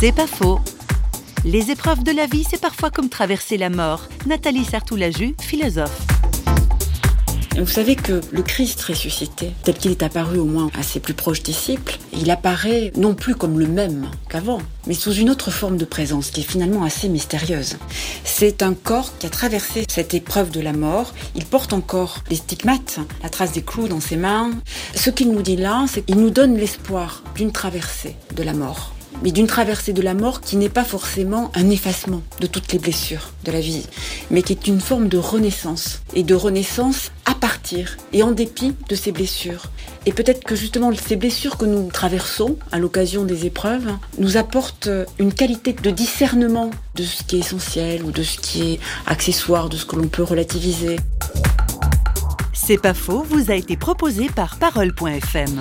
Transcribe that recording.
C'est pas faux. Les épreuves de la vie, c'est parfois comme traverser la mort. Nathalie Sartoulaju, philosophe. Vous savez que le Christ ressuscité, tel qu'il est apparu au moins à ses plus proches disciples, il apparaît non plus comme le même qu'avant, mais sous une autre forme de présence qui est finalement assez mystérieuse. C'est un corps qui a traversé cette épreuve de la mort. Il porte encore les stigmates, la trace des clous dans ses mains. Ce qu'il nous dit là, c'est qu'il nous donne l'espoir d'une traversée de la mort mais d'une traversée de la mort qui n'est pas forcément un effacement de toutes les blessures de la vie, mais qui est une forme de renaissance, et de renaissance à partir et en dépit de ces blessures. Et peut-être que justement ces blessures que nous traversons à l'occasion des épreuves nous apportent une qualité de discernement de ce qui est essentiel ou de ce qui est accessoire, de ce que l'on peut relativiser. C'est pas faux, vous a été proposé par parole.fm.